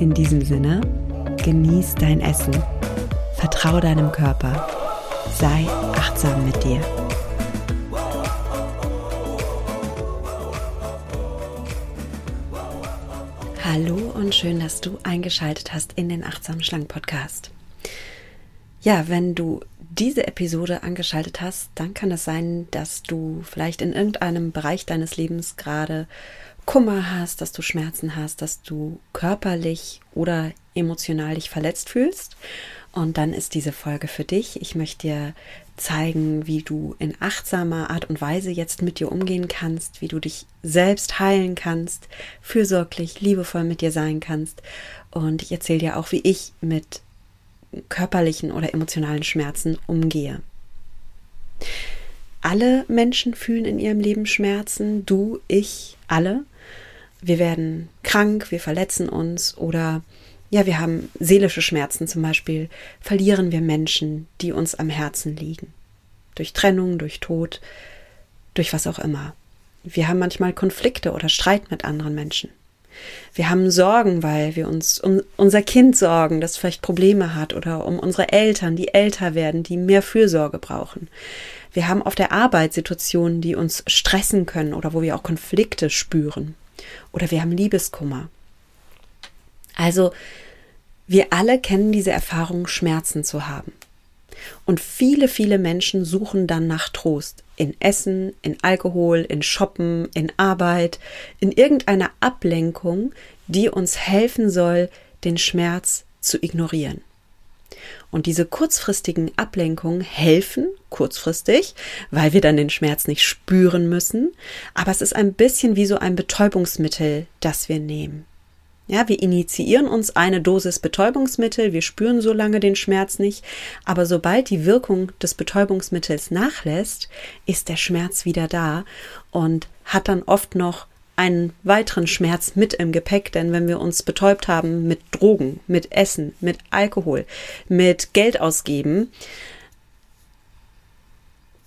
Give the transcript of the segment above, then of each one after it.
In diesem Sinne, genieß dein Essen, vertraue deinem Körper, sei achtsam mit dir. Hallo und schön, dass du eingeschaltet hast in den Achtsam Schlank Podcast. Ja, wenn du diese Episode angeschaltet hast, dann kann es sein, dass du vielleicht in irgendeinem Bereich deines Lebens gerade Kummer hast, dass du Schmerzen hast, dass du körperlich oder emotional dich verletzt fühlst. Und dann ist diese Folge für dich. Ich möchte dir zeigen, wie du in achtsamer Art und Weise jetzt mit dir umgehen kannst, wie du dich selbst heilen kannst, fürsorglich, liebevoll mit dir sein kannst. Und ich erzähle dir auch, wie ich mit körperlichen oder emotionalen Schmerzen umgehe. Alle Menschen fühlen in ihrem Leben Schmerzen, du, ich, alle. Wir werden krank, wir verletzen uns oder ja, wir haben seelische Schmerzen zum Beispiel, verlieren wir Menschen, die uns am Herzen liegen. Durch Trennung, durch Tod, durch was auch immer. Wir haben manchmal Konflikte oder Streit mit anderen Menschen. Wir haben Sorgen, weil wir uns um unser Kind sorgen, das vielleicht Probleme hat oder um unsere Eltern, die älter werden, die mehr Fürsorge brauchen. Wir haben auf der Arbeit Situationen, die uns stressen können oder wo wir auch Konflikte spüren. Oder wir haben Liebeskummer. Also, wir alle kennen diese Erfahrung, Schmerzen zu haben. Und viele, viele Menschen suchen dann nach Trost in Essen, in Alkohol, in Shoppen, in Arbeit, in irgendeiner Ablenkung, die uns helfen soll, den Schmerz zu ignorieren. Und diese kurzfristigen Ablenkungen helfen kurzfristig, weil wir dann den Schmerz nicht spüren müssen, aber es ist ein bisschen wie so ein Betäubungsmittel, das wir nehmen. Ja, wir initiieren uns eine Dosis Betäubungsmittel, wir spüren so lange den Schmerz nicht, aber sobald die Wirkung des Betäubungsmittels nachlässt, ist der Schmerz wieder da und hat dann oft noch einen weiteren Schmerz mit im Gepäck, denn wenn wir uns betäubt haben mit Drogen, mit Essen, mit Alkohol, mit Geld ausgeben,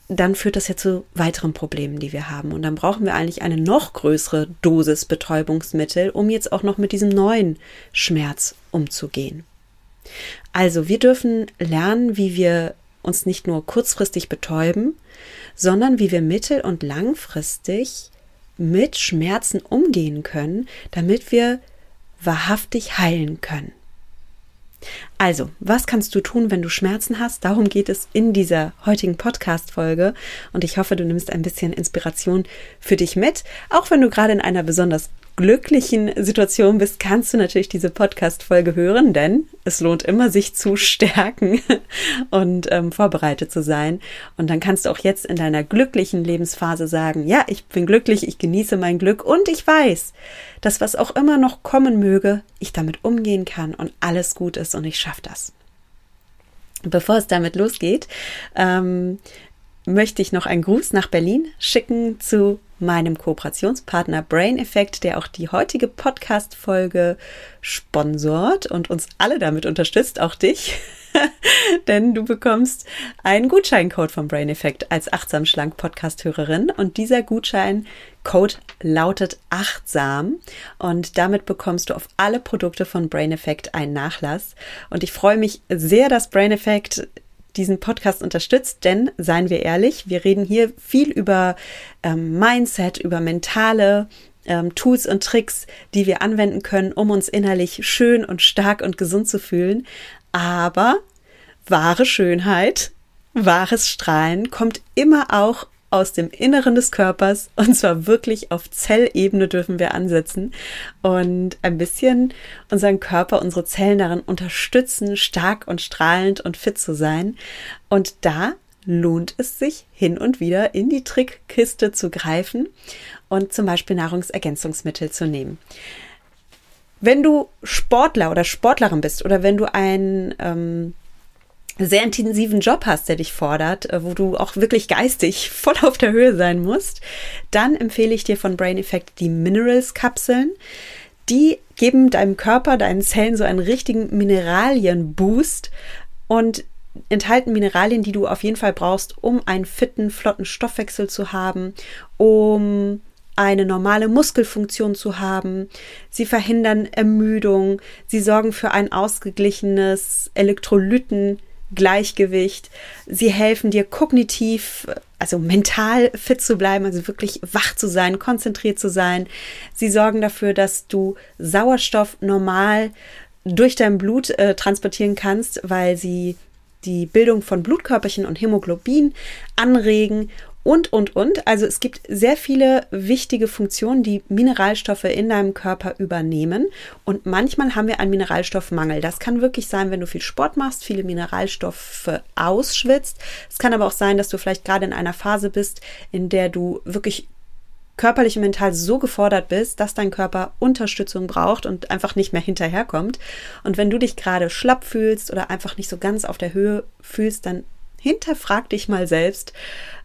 dann führt das ja zu weiteren Problemen, die wir haben. Und dann brauchen wir eigentlich eine noch größere Dosis Betäubungsmittel, um jetzt auch noch mit diesem neuen Schmerz umzugehen. Also wir dürfen lernen, wie wir uns nicht nur kurzfristig betäuben, sondern wie wir mittel- und langfristig mit Schmerzen umgehen können, damit wir wahrhaftig heilen können. Also, was kannst du tun, wenn du Schmerzen hast? Darum geht es in dieser heutigen Podcast-Folge. Und ich hoffe, du nimmst ein bisschen Inspiration für dich mit. Auch wenn du gerade in einer besonders glücklichen Situation bist, kannst du natürlich diese Podcast-Folge hören, denn es lohnt immer, sich zu stärken und ähm, vorbereitet zu sein. Und dann kannst du auch jetzt in deiner glücklichen Lebensphase sagen, ja, ich bin glücklich, ich genieße mein Glück und ich weiß, dass was auch immer noch kommen möge, ich damit umgehen kann und alles gut ist und ich schaffe das. Bevor es damit losgeht, ähm, möchte ich noch einen Gruß nach Berlin schicken zu meinem Kooperationspartner Brain Effect, der auch die heutige Podcast-Folge sponsort und uns alle damit unterstützt, auch dich. Denn du bekommst einen Gutscheincode vom Brain Effect als achtsam schlank Podcast-Hörerin. Und dieser Gutscheincode lautet achtsam. Und damit bekommst du auf alle Produkte von Brain Effect einen Nachlass. Und ich freue mich sehr, dass Brain Effect diesen Podcast unterstützt, denn seien wir ehrlich, wir reden hier viel über ähm, Mindset, über mentale ähm, Tools und Tricks, die wir anwenden können, um uns innerlich schön und stark und gesund zu fühlen. Aber wahre Schönheit, wahres Strahlen kommt immer auch aus dem Inneren des Körpers und zwar wirklich auf Zellebene dürfen wir ansetzen und ein bisschen unseren Körper, unsere Zellen darin unterstützen, stark und strahlend und fit zu sein. Und da lohnt es sich hin und wieder in die Trickkiste zu greifen und zum Beispiel Nahrungsergänzungsmittel zu nehmen. Wenn du Sportler oder Sportlerin bist oder wenn du ein ähm, sehr intensiven Job hast, der dich fordert, äh, wo du auch wirklich geistig voll auf der Höhe sein musst, dann empfehle ich dir von Brain Effect die Minerals Kapseln. Die geben deinem Körper, deinen Zellen so einen richtigen Mineralienboost und enthalten Mineralien, die du auf jeden Fall brauchst, um einen fitten, flotten Stoffwechsel zu haben, um eine normale Muskelfunktion zu haben. Sie verhindern Ermüdung. Sie sorgen für ein ausgeglichenes Elektrolyten Gleichgewicht. Sie helfen dir kognitiv, also mental fit zu bleiben, also wirklich wach zu sein, konzentriert zu sein. Sie sorgen dafür, dass du Sauerstoff normal durch dein Blut äh, transportieren kannst, weil sie die Bildung von Blutkörperchen und Hämoglobin anregen und, und, und. Also es gibt sehr viele wichtige Funktionen, die Mineralstoffe in deinem Körper übernehmen. Und manchmal haben wir einen Mineralstoffmangel. Das kann wirklich sein, wenn du viel Sport machst, viele Mineralstoffe ausschwitzt. Es kann aber auch sein, dass du vielleicht gerade in einer Phase bist, in der du wirklich körperlich und mental so gefordert bist, dass dein Körper Unterstützung braucht und einfach nicht mehr hinterherkommt. Und wenn du dich gerade schlapp fühlst oder einfach nicht so ganz auf der Höhe fühlst, dann hinterfrag dich mal selbst,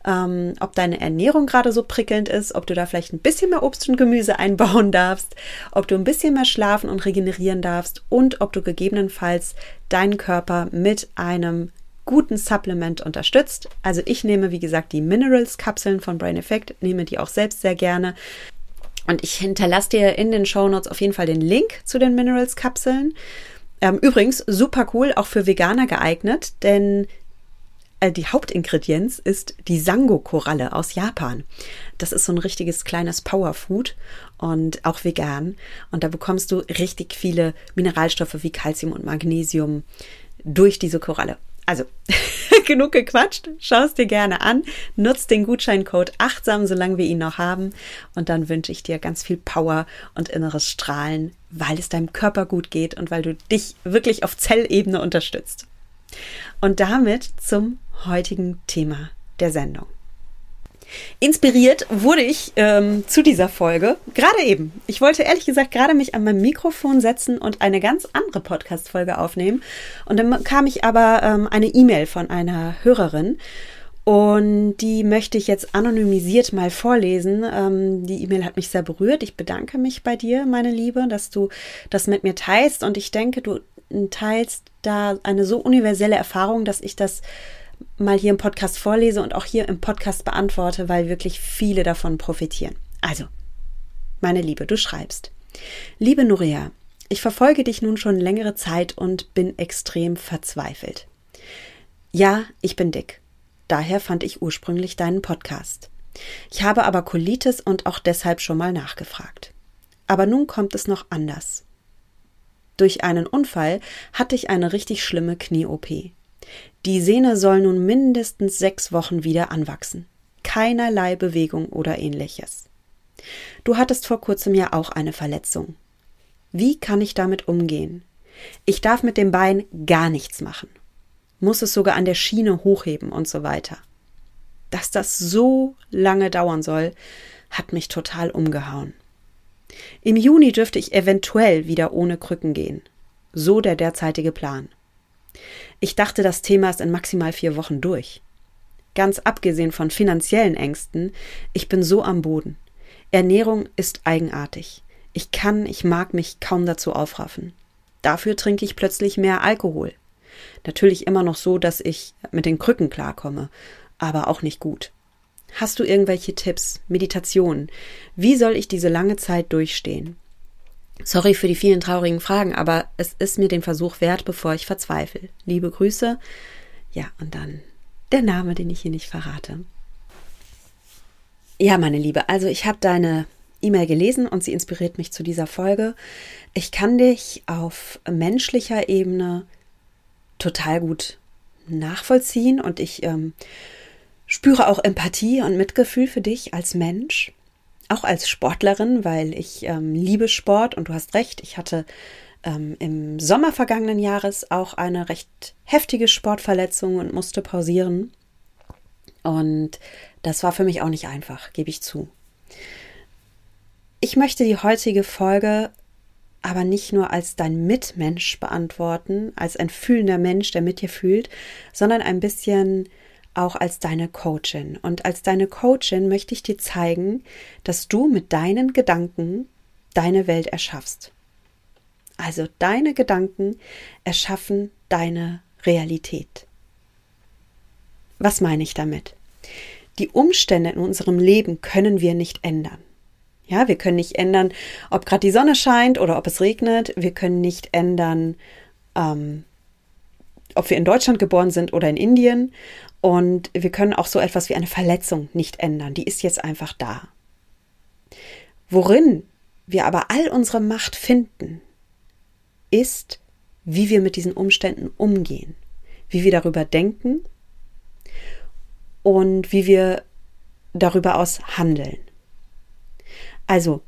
ähm, ob deine Ernährung gerade so prickelnd ist, ob du da vielleicht ein bisschen mehr Obst und Gemüse einbauen darfst, ob du ein bisschen mehr schlafen und regenerieren darfst und ob du gegebenenfalls deinen Körper mit einem guten Supplement unterstützt. Also ich nehme, wie gesagt, die Minerals-Kapseln von Brain Effect, nehme die auch selbst sehr gerne. Und ich hinterlasse dir in den Show Notes auf jeden Fall den Link zu den Minerals-Kapseln. Ähm, übrigens, super cool, auch für Veganer geeignet, denn äh, die Hauptingredienz ist die Sango-Koralle aus Japan. Das ist so ein richtiges kleines Powerfood und auch vegan. Und da bekommst du richtig viele Mineralstoffe wie Calcium und Magnesium durch diese Koralle. Also, genug gequatscht. Schau es dir gerne an. Nutz den Gutscheincode achtsam, solange wir ihn noch haben. Und dann wünsche ich dir ganz viel Power und inneres Strahlen, weil es deinem Körper gut geht und weil du dich wirklich auf Zellebene unterstützt. Und damit zum heutigen Thema der Sendung. Inspiriert wurde ich ähm, zu dieser Folge gerade eben. Ich wollte ehrlich gesagt gerade mich an mein Mikrofon setzen und eine ganz andere Podcast-Folge aufnehmen. Und dann kam ich aber ähm, eine E-Mail von einer Hörerin. Und die möchte ich jetzt anonymisiert mal vorlesen. Ähm, die E-Mail hat mich sehr berührt. Ich bedanke mich bei dir, meine Liebe, dass du das mit mir teilst. Und ich denke, du teilst da eine so universelle Erfahrung, dass ich das mal hier im Podcast vorlese und auch hier im Podcast beantworte, weil wirklich viele davon profitieren. Also, meine Liebe, du schreibst. Liebe Nuria, ich verfolge dich nun schon längere Zeit und bin extrem verzweifelt. Ja, ich bin dick. Daher fand ich ursprünglich deinen Podcast. Ich habe aber Colitis und auch deshalb schon mal nachgefragt. Aber nun kommt es noch anders. Durch einen Unfall hatte ich eine richtig schlimme Knie-OP. Die Sehne soll nun mindestens sechs Wochen wieder anwachsen. Keinerlei Bewegung oder ähnliches. Du hattest vor kurzem ja auch eine Verletzung. Wie kann ich damit umgehen? Ich darf mit dem Bein gar nichts machen. Muss es sogar an der Schiene hochheben und so weiter. Dass das so lange dauern soll, hat mich total umgehauen. Im Juni dürfte ich eventuell wieder ohne Krücken gehen. So der derzeitige Plan. Ich dachte, das Thema ist in maximal vier Wochen durch. Ganz abgesehen von finanziellen Ängsten, ich bin so am Boden. Ernährung ist eigenartig. Ich kann, ich mag mich kaum dazu aufraffen. Dafür trinke ich plötzlich mehr Alkohol. Natürlich immer noch so, dass ich mit den Krücken klarkomme, aber auch nicht gut. Hast du irgendwelche Tipps, Meditationen? Wie soll ich diese lange Zeit durchstehen? Sorry für die vielen traurigen Fragen, aber es ist mir den Versuch wert, bevor ich verzweifle. Liebe Grüße. Ja, und dann der Name, den ich hier nicht verrate. Ja, meine Liebe, also ich habe deine E-Mail gelesen und sie inspiriert mich zu dieser Folge. Ich kann dich auf menschlicher Ebene total gut nachvollziehen und ich ähm, spüre auch Empathie und Mitgefühl für dich als Mensch auch als Sportlerin, weil ich ähm, liebe Sport und du hast recht, ich hatte ähm, im Sommer vergangenen Jahres auch eine recht heftige Sportverletzung und musste pausieren. Und das war für mich auch nicht einfach, gebe ich zu. Ich möchte die heutige Folge aber nicht nur als dein Mitmensch beantworten, als ein fühlender Mensch, der mit dir fühlt, sondern ein bisschen auch als deine Coachin. Und als deine Coachin möchte ich dir zeigen, dass du mit deinen Gedanken deine Welt erschaffst. Also deine Gedanken erschaffen deine Realität. Was meine ich damit? Die Umstände in unserem Leben können wir nicht ändern. Ja, wir können nicht ändern, ob gerade die Sonne scheint oder ob es regnet. Wir können nicht ändern, ähm, ob wir in Deutschland geboren sind oder in Indien. Und wir können auch so etwas wie eine Verletzung nicht ändern. Die ist jetzt einfach da. Worin wir aber all unsere Macht finden, ist, wie wir mit diesen Umständen umgehen, wie wir darüber denken und wie wir darüber aus handeln. Also,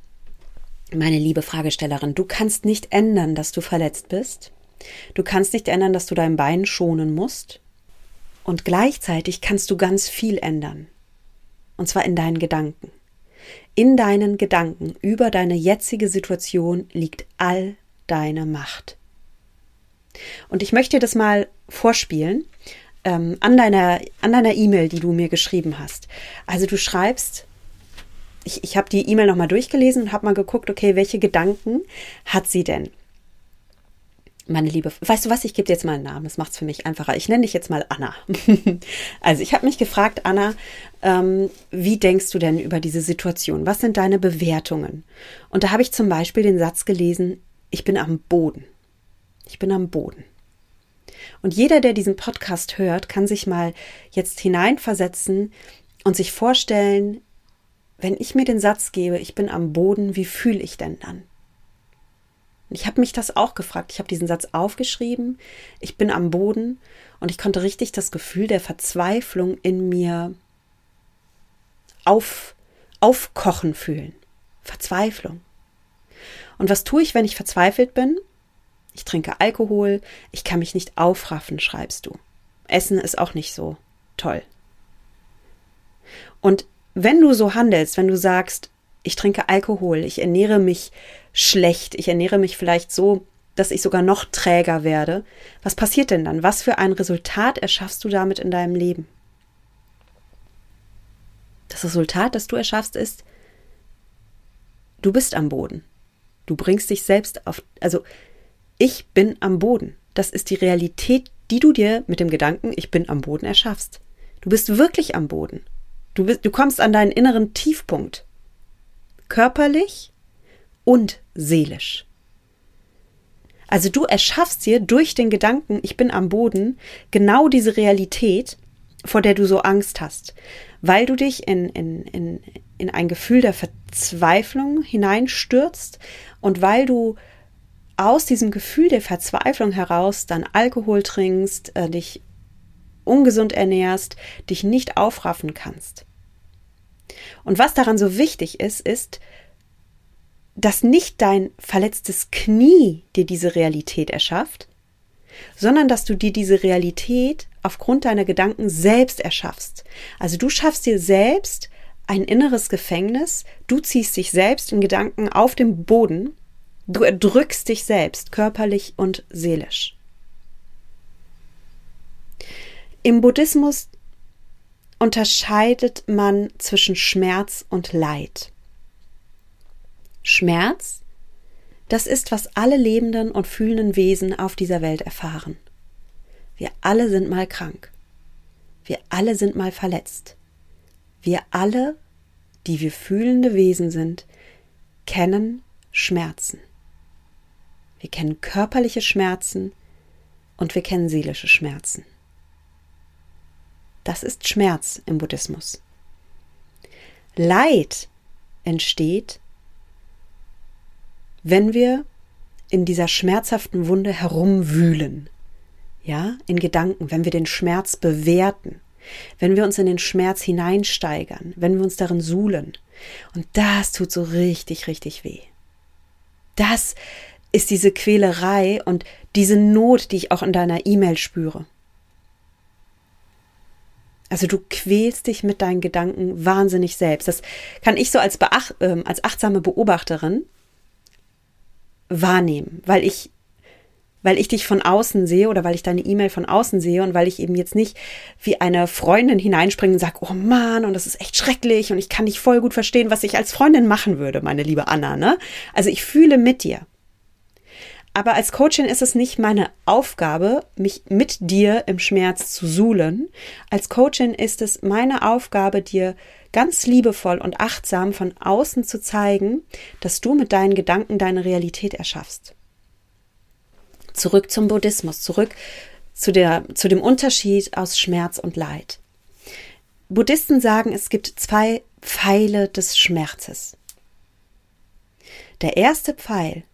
meine liebe Fragestellerin, du kannst nicht ändern, dass du verletzt bist. Du kannst nicht ändern, dass du dein Bein schonen musst. Und gleichzeitig kannst du ganz viel ändern. Und zwar in deinen Gedanken. In deinen Gedanken über deine jetzige Situation liegt all deine Macht. Und ich möchte dir das mal vorspielen ähm, an deiner an deiner E-Mail, die du mir geschrieben hast. Also du schreibst, ich, ich habe die E-Mail nochmal durchgelesen und habe mal geguckt, okay, welche Gedanken hat sie denn? Meine Liebe, weißt du was, ich gebe dir jetzt mal einen Namen, das macht es für mich einfacher. Ich nenne dich jetzt mal Anna. also ich habe mich gefragt, Anna, ähm, wie denkst du denn über diese Situation? Was sind deine Bewertungen? Und da habe ich zum Beispiel den Satz gelesen, ich bin am Boden. Ich bin am Boden. Und jeder, der diesen Podcast hört, kann sich mal jetzt hineinversetzen und sich vorstellen, wenn ich mir den Satz gebe, ich bin am Boden, wie fühle ich denn dann? Ich habe mich das auch gefragt. Ich habe diesen Satz aufgeschrieben. Ich bin am Boden und ich konnte richtig das Gefühl der Verzweiflung in mir auf, aufkochen fühlen. Verzweiflung. Und was tue ich, wenn ich verzweifelt bin? Ich trinke Alkohol, ich kann mich nicht aufraffen, schreibst du. Essen ist auch nicht so toll. Und wenn du so handelst, wenn du sagst, ich trinke Alkohol, ich ernähre mich schlecht, ich ernähre mich vielleicht so, dass ich sogar noch träger werde, was passiert denn dann? Was für ein Resultat erschaffst du damit in deinem Leben? Das Resultat, das du erschaffst, ist, du bist am Boden. Du bringst dich selbst auf, also ich bin am Boden. Das ist die Realität, die du dir mit dem Gedanken, ich bin am Boden erschaffst. Du bist wirklich am Boden. Du, bist, du kommst an deinen inneren Tiefpunkt. Körperlich und seelisch. Also du erschaffst dir durch den Gedanken, ich bin am Boden, genau diese Realität, vor der du so Angst hast, weil du dich in, in, in, in ein Gefühl der Verzweiflung hineinstürzt und weil du aus diesem Gefühl der Verzweiflung heraus dann Alkohol trinkst, äh, dich ungesund ernährst, dich nicht aufraffen kannst. Und was daran so wichtig ist, ist, dass nicht dein verletztes Knie dir diese Realität erschafft, sondern dass du dir diese Realität aufgrund deiner Gedanken selbst erschaffst. Also du schaffst dir selbst ein inneres Gefängnis, du ziehst dich selbst in Gedanken auf dem Boden, du erdrückst dich selbst körperlich und seelisch. Im Buddhismus unterscheidet man zwischen Schmerz und Leid. Schmerz, das ist, was alle lebenden und fühlenden Wesen auf dieser Welt erfahren. Wir alle sind mal krank. Wir alle sind mal verletzt. Wir alle, die wir fühlende Wesen sind, kennen Schmerzen. Wir kennen körperliche Schmerzen und wir kennen seelische Schmerzen. Das ist Schmerz im Buddhismus. Leid entsteht, wenn wir in dieser schmerzhaften Wunde herumwühlen, ja, in Gedanken, wenn wir den Schmerz bewerten, wenn wir uns in den Schmerz hineinsteigern, wenn wir uns darin suhlen. Und das tut so richtig, richtig weh. Das ist diese Quälerei und diese Not, die ich auch in deiner E-Mail spüre. Also du quälst dich mit deinen Gedanken wahnsinnig selbst. Das kann ich so als, beach, äh, als achtsame Beobachterin wahrnehmen, weil ich weil ich dich von außen sehe oder weil ich deine E-Mail von außen sehe und weil ich eben jetzt nicht wie eine Freundin hineinspringe und sage, oh Mann, und das ist echt schrecklich und ich kann dich voll gut verstehen, was ich als Freundin machen würde, meine liebe Anna, ne? Also ich fühle mit dir. Aber als Coachin ist es nicht meine Aufgabe, mich mit dir im Schmerz zu suhlen. Als Coachin ist es meine Aufgabe, dir ganz liebevoll und achtsam von außen zu zeigen, dass du mit deinen Gedanken deine Realität erschaffst. Zurück zum Buddhismus, zurück zu, der, zu dem Unterschied aus Schmerz und Leid. Buddhisten sagen, es gibt zwei Pfeile des Schmerzes. Der erste Pfeil,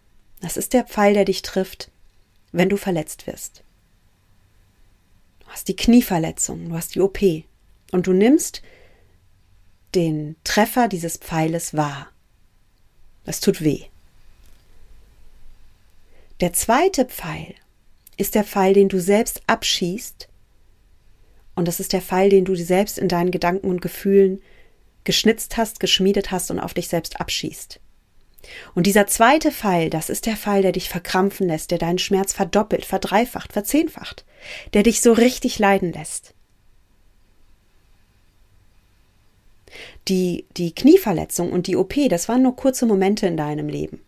das ist der Pfeil, der dich trifft, wenn du verletzt wirst. Du hast die Knieverletzung, du hast die OP und du nimmst den Treffer dieses Pfeiles wahr. Das tut weh. Der zweite Pfeil ist der Pfeil, den du selbst abschießt. Und das ist der Pfeil, den du selbst in deinen Gedanken und Gefühlen geschnitzt hast, geschmiedet hast und auf dich selbst abschießt. Und dieser zweite Pfeil, das ist der Pfeil, der dich verkrampfen lässt, der deinen Schmerz verdoppelt, verdreifacht, verzehnfacht, der dich so richtig leiden lässt. Die, die Knieverletzung und die OP, das waren nur kurze Momente in deinem Leben.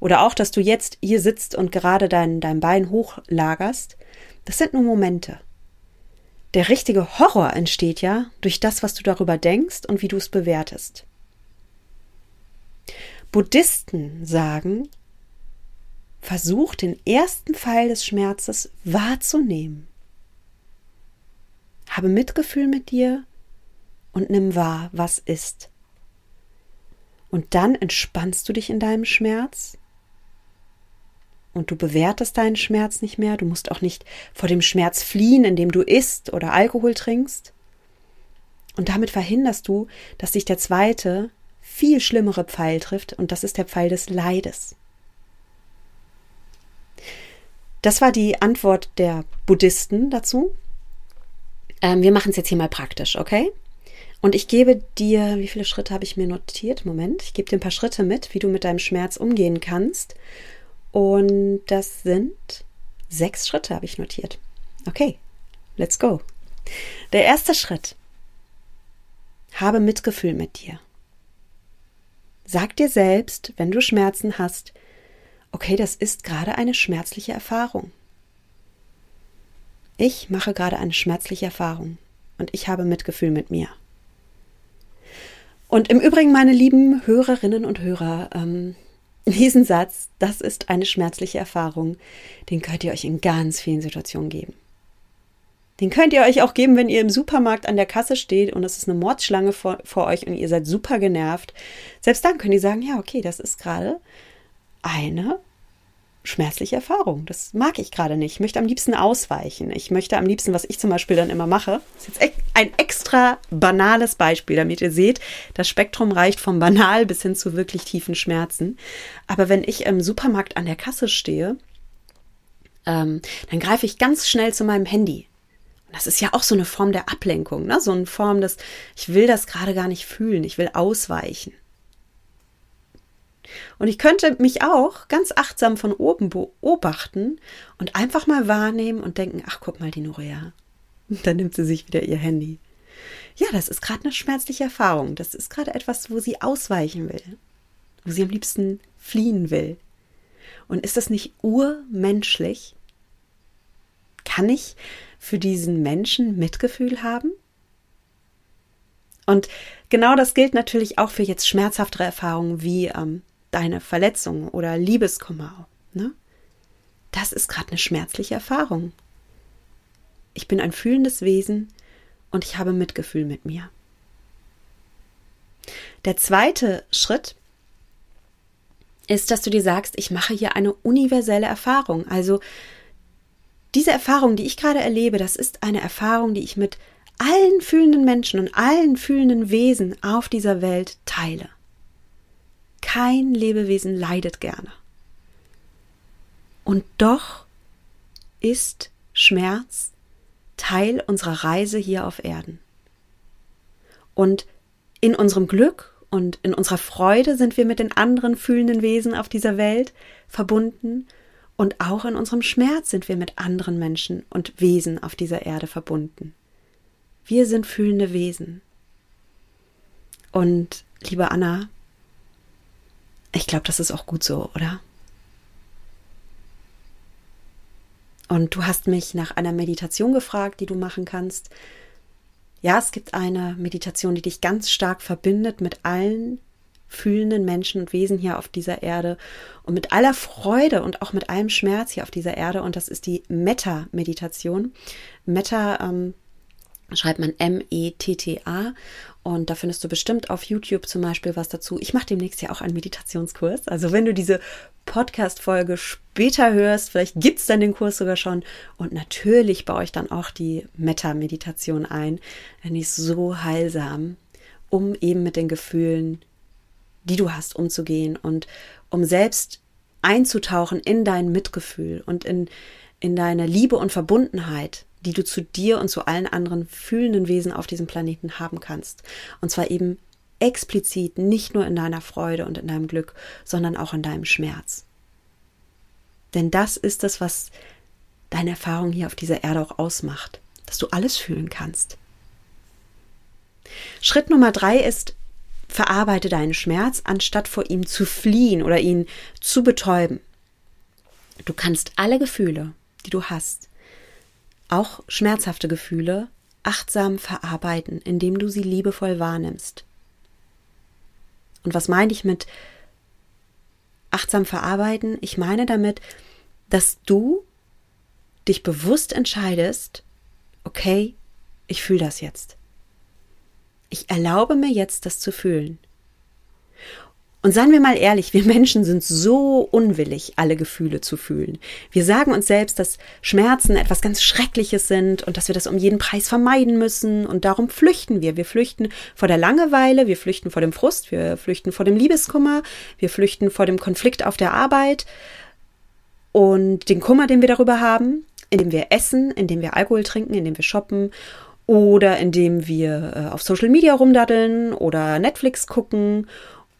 Oder auch, dass du jetzt hier sitzt und gerade dein, dein Bein hochlagerst. Das sind nur Momente. Der richtige Horror entsteht ja durch das, was du darüber denkst und wie du es bewertest. Buddhisten sagen, versuch den ersten Pfeil des Schmerzes wahrzunehmen. Habe Mitgefühl mit dir und nimm wahr, was ist. Und dann entspannst du dich in deinem Schmerz und du bewertest deinen Schmerz nicht mehr. Du musst auch nicht vor dem Schmerz fliehen, indem du isst oder Alkohol trinkst. Und damit verhinderst du, dass sich der zweite, viel schlimmere Pfeil trifft, und das ist der Pfeil des Leides. Das war die Antwort der Buddhisten dazu. Ähm, wir machen es jetzt hier mal praktisch, okay? Und ich gebe dir, wie viele Schritte habe ich mir notiert? Moment, ich gebe dir ein paar Schritte mit, wie du mit deinem Schmerz umgehen kannst. Und das sind sechs Schritte, habe ich notiert. Okay, let's go. Der erste Schritt. Habe Mitgefühl mit dir. Sag dir selbst, wenn du Schmerzen hast, okay, das ist gerade eine schmerzliche Erfahrung. Ich mache gerade eine schmerzliche Erfahrung und ich habe Mitgefühl mit mir. Und im Übrigen, meine lieben Hörerinnen und Hörer, ähm, diesen Satz, das ist eine schmerzliche Erfahrung, den könnt ihr euch in ganz vielen Situationen geben. Den könnt ihr euch auch geben, wenn ihr im Supermarkt an der Kasse steht und es ist eine Mordschlange vor, vor euch und ihr seid super genervt. Selbst dann könnt ihr sagen, ja, okay, das ist gerade eine schmerzliche Erfahrung. Das mag ich gerade nicht. Ich möchte am liebsten ausweichen. Ich möchte am liebsten, was ich zum Beispiel dann immer mache, ist jetzt ein extra banales Beispiel, damit ihr seht, das Spektrum reicht vom banal bis hin zu wirklich tiefen Schmerzen. Aber wenn ich im Supermarkt an der Kasse stehe, ähm, dann greife ich ganz schnell zu meinem Handy. Das ist ja auch so eine Form der Ablenkung, ne? so eine Form des, ich will das gerade gar nicht fühlen, ich will ausweichen. Und ich könnte mich auch ganz achtsam von oben beobachten und einfach mal wahrnehmen und denken, ach, guck mal, die Norea. Und dann nimmt sie sich wieder ihr Handy. Ja, das ist gerade eine schmerzliche Erfahrung. Das ist gerade etwas, wo sie ausweichen will. Wo sie am liebsten fliehen will. Und ist das nicht urmenschlich? Kann ich für diesen Menschen Mitgefühl haben? Und genau das gilt natürlich auch für jetzt schmerzhaftere Erfahrungen wie ähm, deine Verletzung oder Liebeskummer. Ne? Das ist gerade eine schmerzliche Erfahrung. Ich bin ein fühlendes Wesen und ich habe Mitgefühl mit mir. Der zweite Schritt ist, dass du dir sagst, ich mache hier eine universelle Erfahrung. Also diese Erfahrung, die ich gerade erlebe, das ist eine Erfahrung, die ich mit allen fühlenden Menschen und allen fühlenden Wesen auf dieser Welt teile. Kein Lebewesen leidet gerne. Und doch ist Schmerz Teil unserer Reise hier auf Erden. Und in unserem Glück und in unserer Freude sind wir mit den anderen fühlenden Wesen auf dieser Welt verbunden und auch in unserem Schmerz sind wir mit anderen Menschen und Wesen auf dieser Erde verbunden. Wir sind fühlende Wesen. Und liebe Anna, ich glaube, das ist auch gut so, oder? Und du hast mich nach einer Meditation gefragt, die du machen kannst. Ja, es gibt eine Meditation, die dich ganz stark verbindet mit allen fühlenden Menschen und Wesen hier auf dieser Erde und mit aller Freude und auch mit allem Schmerz hier auf dieser Erde. Und das ist die Metta-Meditation. Metta ähm, schreibt man M-E-T-T-A und da findest du bestimmt auf YouTube zum Beispiel was dazu. Ich mache demnächst ja auch einen Meditationskurs. Also wenn du diese Podcast-Folge später hörst, vielleicht gibt es dann den Kurs sogar schon. Und natürlich baue ich dann auch die Metta-Meditation ein. Denn die ist so heilsam, um eben mit den Gefühlen, die du hast, umzugehen und um selbst einzutauchen in dein Mitgefühl und in, in deine Liebe und Verbundenheit die du zu dir und zu allen anderen fühlenden Wesen auf diesem Planeten haben kannst. Und zwar eben explizit nicht nur in deiner Freude und in deinem Glück, sondern auch in deinem Schmerz. Denn das ist das, was deine Erfahrung hier auf dieser Erde auch ausmacht, dass du alles fühlen kannst. Schritt Nummer drei ist, verarbeite deinen Schmerz, anstatt vor ihm zu fliehen oder ihn zu betäuben. Du kannst alle Gefühle, die du hast, auch schmerzhafte Gefühle achtsam verarbeiten, indem du sie liebevoll wahrnimmst. Und was meine ich mit achtsam verarbeiten? Ich meine damit, dass du dich bewusst entscheidest, okay, ich fühle das jetzt. Ich erlaube mir jetzt, das zu fühlen. Und seien wir mal ehrlich, wir Menschen sind so unwillig, alle Gefühle zu fühlen. Wir sagen uns selbst, dass Schmerzen etwas ganz Schreckliches sind und dass wir das um jeden Preis vermeiden müssen und darum flüchten wir. Wir flüchten vor der Langeweile, wir flüchten vor dem Frust, wir flüchten vor dem Liebeskummer, wir flüchten vor dem Konflikt auf der Arbeit und den Kummer, den wir darüber haben, indem wir essen, indem wir Alkohol trinken, indem wir shoppen oder indem wir äh, auf Social Media rumdaddeln oder Netflix gucken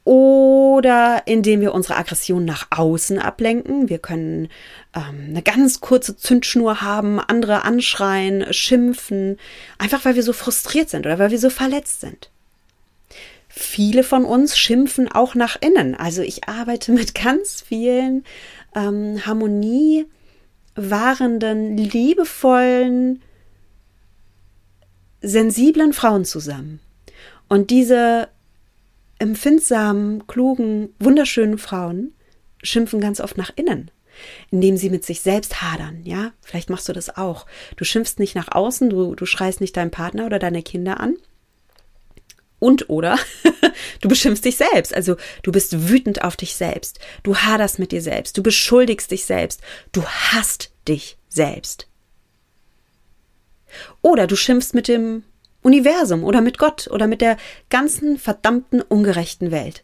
oder indem wir unsere Aggression nach außen ablenken. Wir können ähm, eine ganz kurze Zündschnur haben, andere anschreien, schimpfen, einfach weil wir so frustriert sind oder weil wir so verletzt sind. Viele von uns schimpfen auch nach innen. Also ich arbeite mit ganz vielen ähm, Harmonie wahrenden, liebevollen, sensiblen Frauen zusammen. Und diese empfindsamen, klugen, wunderschönen Frauen schimpfen ganz oft nach innen, indem sie mit sich selbst hadern, ja? Vielleicht machst du das auch. Du schimpfst nicht nach außen, du, du schreist nicht deinen Partner oder deine Kinder an. Und oder du beschimpfst dich selbst, also du bist wütend auf dich selbst, du haderst mit dir selbst, du beschuldigst dich selbst, du hasst dich selbst. Oder du schimpfst mit dem Universum oder mit Gott oder mit der ganzen verdammten ungerechten Welt.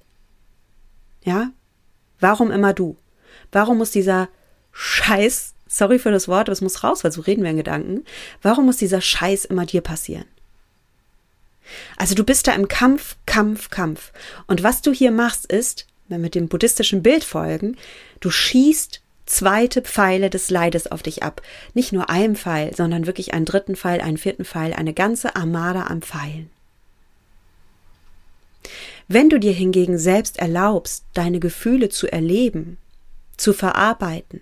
Ja? Warum immer du? Warum muss dieser Scheiß, sorry für das Wort, aber es muss raus, weil so reden wir in Gedanken, warum muss dieser Scheiß immer dir passieren? Also du bist da im Kampf, Kampf, Kampf. Und was du hier machst ist, wenn wir mit dem buddhistischen Bild folgen, du schießt zweite Pfeile des Leides auf dich ab. Nicht nur ein Pfeil, sondern wirklich einen dritten Pfeil, einen vierten Pfeil, eine ganze Armada an Pfeilen. Wenn du dir hingegen selbst erlaubst, deine Gefühle zu erleben, zu verarbeiten,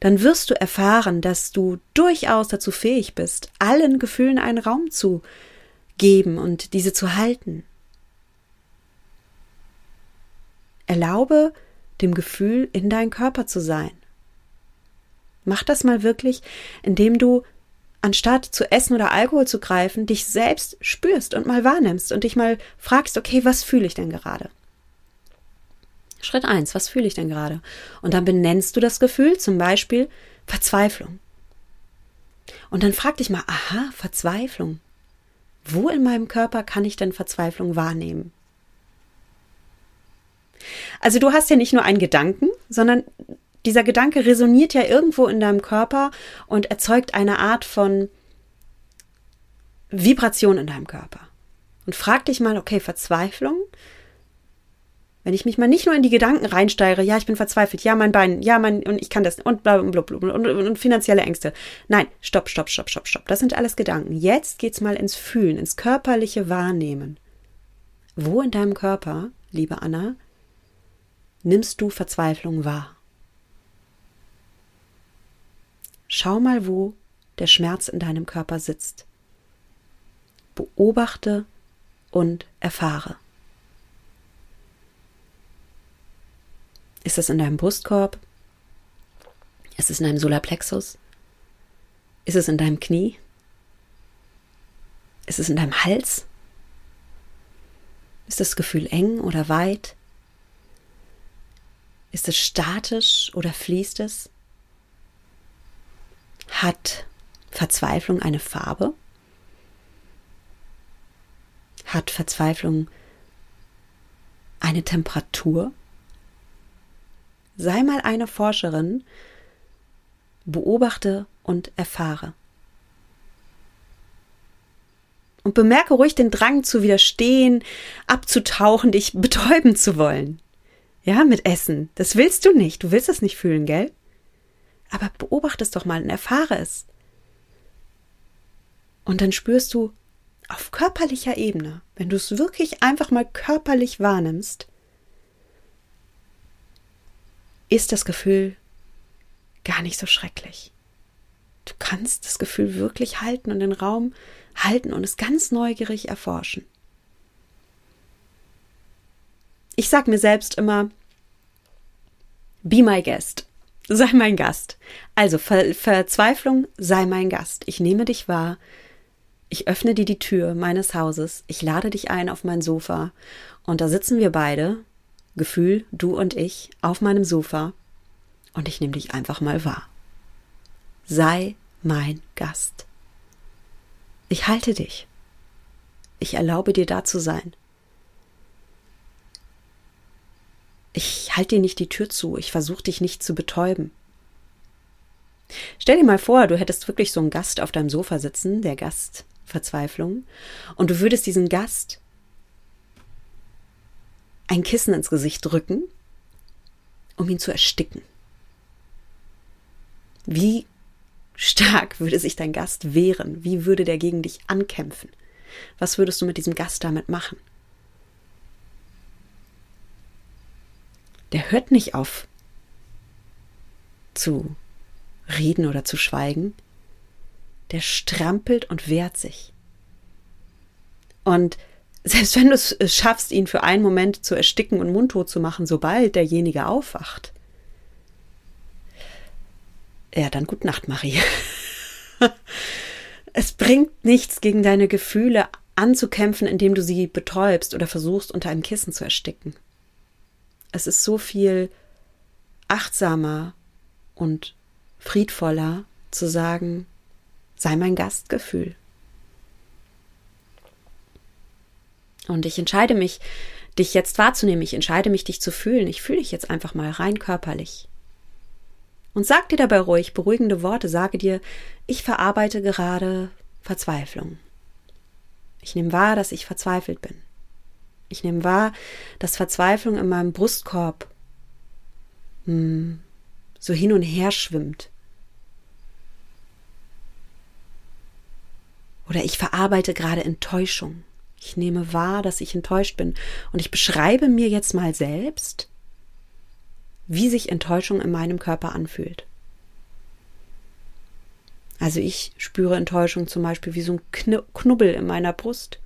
dann wirst du erfahren, dass du durchaus dazu fähig bist, allen Gefühlen einen Raum zu geben und diese zu halten. Erlaube dem Gefühl, in dein Körper zu sein. Mach das mal wirklich, indem du anstatt zu essen oder Alkohol zu greifen, dich selbst spürst und mal wahrnimmst und dich mal fragst, okay, was fühle ich denn gerade? Schritt eins, was fühle ich denn gerade? Und dann benennst du das Gefühl, zum Beispiel Verzweiflung. Und dann frag dich mal, aha, Verzweiflung. Wo in meinem Körper kann ich denn Verzweiflung wahrnehmen? Also du hast ja nicht nur einen Gedanken, sondern dieser Gedanke resoniert ja irgendwo in deinem Körper und erzeugt eine Art von Vibration in deinem Körper. Und frag dich mal, okay, Verzweiflung, Wenn ich mich mal nicht nur in die Gedanken reinsteigere, ja, ich bin verzweifelt, ja, mein Bein, ja, mein, und ich kann das, und bla, bla, bla, und, und, und finanzielle Ängste. Nein, stopp, stopp, stopp, stopp, stopp. Das sind alles Gedanken. Jetzt geht's mal ins Fühlen, ins körperliche Wahrnehmen. Wo in deinem Körper, liebe Anna, nimmst du Verzweiflung wahr? Schau mal, wo der Schmerz in deinem Körper sitzt. Beobachte und erfahre. Ist es in deinem Brustkorb? Ist es in deinem Solarplexus? Ist es in deinem Knie? Ist es in deinem Hals? Ist das Gefühl eng oder weit? Ist es statisch oder fließt es? Hat Verzweiflung eine Farbe? Hat Verzweiflung eine Temperatur? Sei mal eine Forscherin, beobachte und erfahre. Und bemerke ruhig den Drang zu widerstehen, abzutauchen, dich betäuben zu wollen. Ja, mit Essen. Das willst du nicht. Du willst es nicht fühlen, gell? Aber beobachte es doch mal und erfahre es. Und dann spürst du auf körperlicher Ebene, wenn du es wirklich einfach mal körperlich wahrnimmst, ist das Gefühl gar nicht so schrecklich. Du kannst das Gefühl wirklich halten und den Raum halten und es ganz neugierig erforschen. Ich sag mir selbst immer, be my guest. Sei mein Gast. Also Ver Verzweiflung, sei mein Gast. Ich nehme dich wahr. Ich öffne dir die Tür meines Hauses. Ich lade dich ein auf mein Sofa. Und da sitzen wir beide Gefühl, du und ich, auf meinem Sofa und ich nehme dich einfach mal wahr. Sei mein Gast. Ich halte dich. Ich erlaube dir da zu sein. Ich halte dir nicht die Tür zu, ich versuche dich nicht zu betäuben. Stell dir mal vor, du hättest wirklich so einen Gast auf deinem Sofa sitzen, der Gast Verzweiflung, und du würdest diesen Gast ein Kissen ins Gesicht drücken, um ihn zu ersticken. Wie stark würde sich dein Gast wehren? Wie würde der gegen dich ankämpfen? Was würdest du mit diesem Gast damit machen? Der hört nicht auf zu reden oder zu schweigen. Der strampelt und wehrt sich. Und selbst wenn du es schaffst, ihn für einen Moment zu ersticken und mundtot zu machen, sobald derjenige aufwacht, ja, dann gut Nacht, Marie. es bringt nichts, gegen deine Gefühle anzukämpfen, indem du sie betäubst oder versuchst, unter einem Kissen zu ersticken. Es ist so viel achtsamer und friedvoller zu sagen, sei mein Gastgefühl. Und ich entscheide mich, dich jetzt wahrzunehmen. Ich entscheide mich, dich zu fühlen. Ich fühle dich jetzt einfach mal rein körperlich. Und sag dir dabei ruhig beruhigende Worte. Sage dir, ich verarbeite gerade Verzweiflung. Ich nehme wahr, dass ich verzweifelt bin. Ich nehme wahr, dass Verzweiflung in meinem Brustkorb hm, so hin und her schwimmt. Oder ich verarbeite gerade Enttäuschung. Ich nehme wahr, dass ich enttäuscht bin. Und ich beschreibe mir jetzt mal selbst, wie sich Enttäuschung in meinem Körper anfühlt. Also ich spüre Enttäuschung zum Beispiel wie so ein Knubbel in meiner Brust.